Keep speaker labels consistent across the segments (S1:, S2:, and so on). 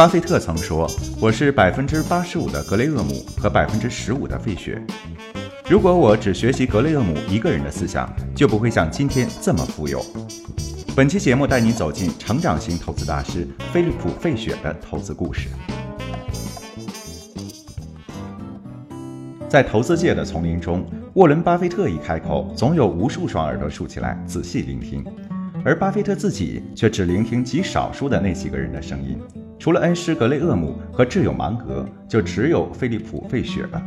S1: 巴菲特曾说：“我是百分之八十五的格雷厄姆和百分之十五的费雪。如果我只学习格雷厄姆一个人的思想，就不会像今天这么富有。”本期节目带您走进成长型投资大师菲利普·费雪的投资故事。在投资界的丛林中，沃伦·巴菲特一开口，总有无数双耳朵竖起来仔细聆听，而巴菲特自己却只聆听极少数的那几个人的声音。除了恩师格雷厄姆和挚友芒格，就只有菲利普·费雪了。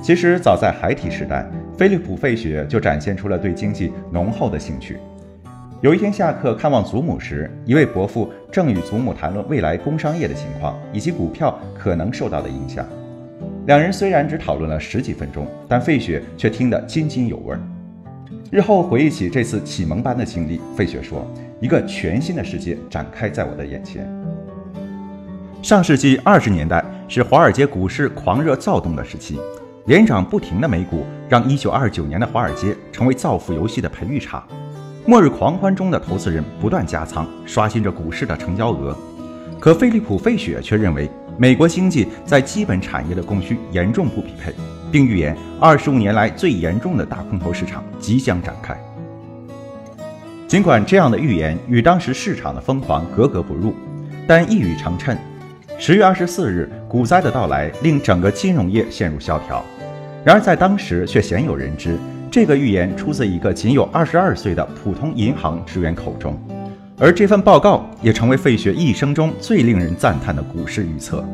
S1: 其实，早在孩提时代，菲利普·费雪就展现出了对经济浓厚的兴趣。有一天下课看望祖母时，一位伯父正与祖母谈论未来工商业的情况以及股票可能受到的影响。两人虽然只讨论了十几分钟，但费雪却听得津津有味。日后回忆起这次启蒙般的经历，费雪说：“一个全新的世界展开在我的眼前。”上世纪二十年代是华尔街股市狂热躁动的时期，连涨不停的美股让一九二九年的华尔街成为造富游戏的培育场。末日狂欢中的投资人不断加仓，刷新着股市的成交额。可菲利普·费雪却认为。美国经济在基本产业的供需严重不匹配，并预言二十五年来最严重的大空头市场即将展开。尽管这样的预言与当时市场的疯狂格格不入，但一语成谶。十月二十四日，股灾的到来令整个金融业陷入萧条。然而在当时却鲜有人知，这个预言出自一个仅有二十二岁的普通银行职员口中。而这份报告也成为费雪一生中最令人赞叹的股市预测。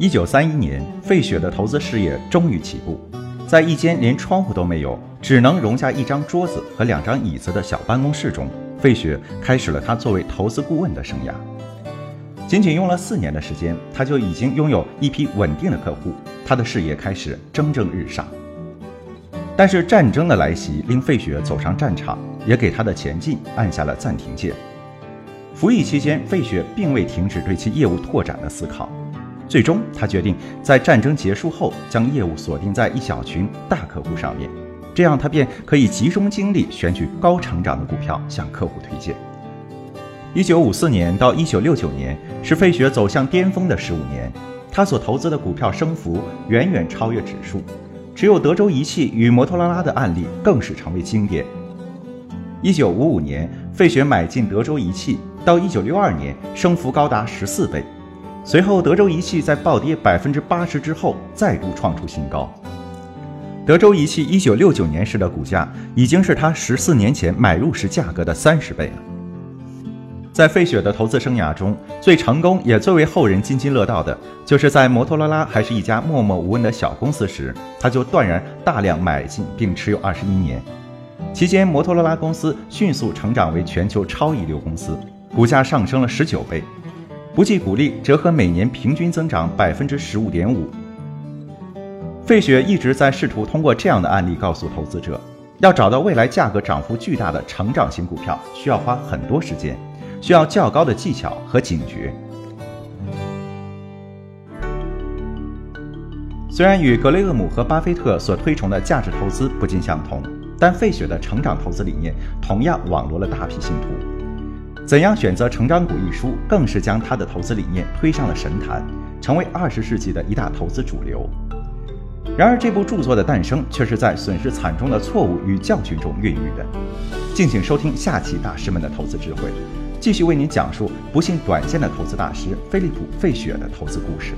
S1: 一九三一年，费雪的投资事业终于起步，在一间连窗户都没有、只能容下一张桌子和两张椅子的小办公室中，费雪开始了他作为投资顾问的生涯。仅仅用了四年的时间，他就已经拥有一批稳定的客户，他的事业开始蒸蒸日上。但是战争的来袭令费雪走上战场。也给他的前进按下了暂停键。服役期间，费雪并未停止对其业务拓展的思考。最终，他决定在战争结束后将业务锁定在一小群大客户上面，这样他便可以集中精力选取高成长的股票向客户推荐。一九五四年到一九六九年是费雪走向巅峰的十五年，他所投资的股票升幅远远超越指数，只有德州仪器与摩托罗拉的案例更是成为经典。一九五五年，费雪买进德州仪器，到一九六二年，升幅高达十四倍。随后，德州仪器在暴跌百分之八十之后，再度创出新高。德州仪器一九六九年时的股价，已经是他十四年前买入时价格的三十倍了。在费雪的投资生涯中，最成功也最为后人津津乐道的，就是在摩托罗拉还是一家默默无闻的小公司时，他就断然大量买进并持有二十一年。期间，摩托罗拉公司迅速成长为全球超一流公司，股价上升了十九倍，不计股利，折合每年平均增长百分之十五点五。费雪一直在试图通过这样的案例告诉投资者，要找到未来价格涨幅巨大的成长型股票，需要花很多时间，需要较高的技巧和警觉。虽然与格雷厄姆和巴菲特所推崇的价值投资不尽相同。但费雪的成长投资理念同样网罗了大批信徒。怎样选择成长股一书，更是将他的投资理念推上了神坛，成为二十世纪的一大投资主流。然而，这部著作的诞生却是在损失惨重的错误与教训中孕育的。敬请收听下期大师们的投资智慧，继续为您讲述不幸短见的投资大师菲利普·费雪的投资故事。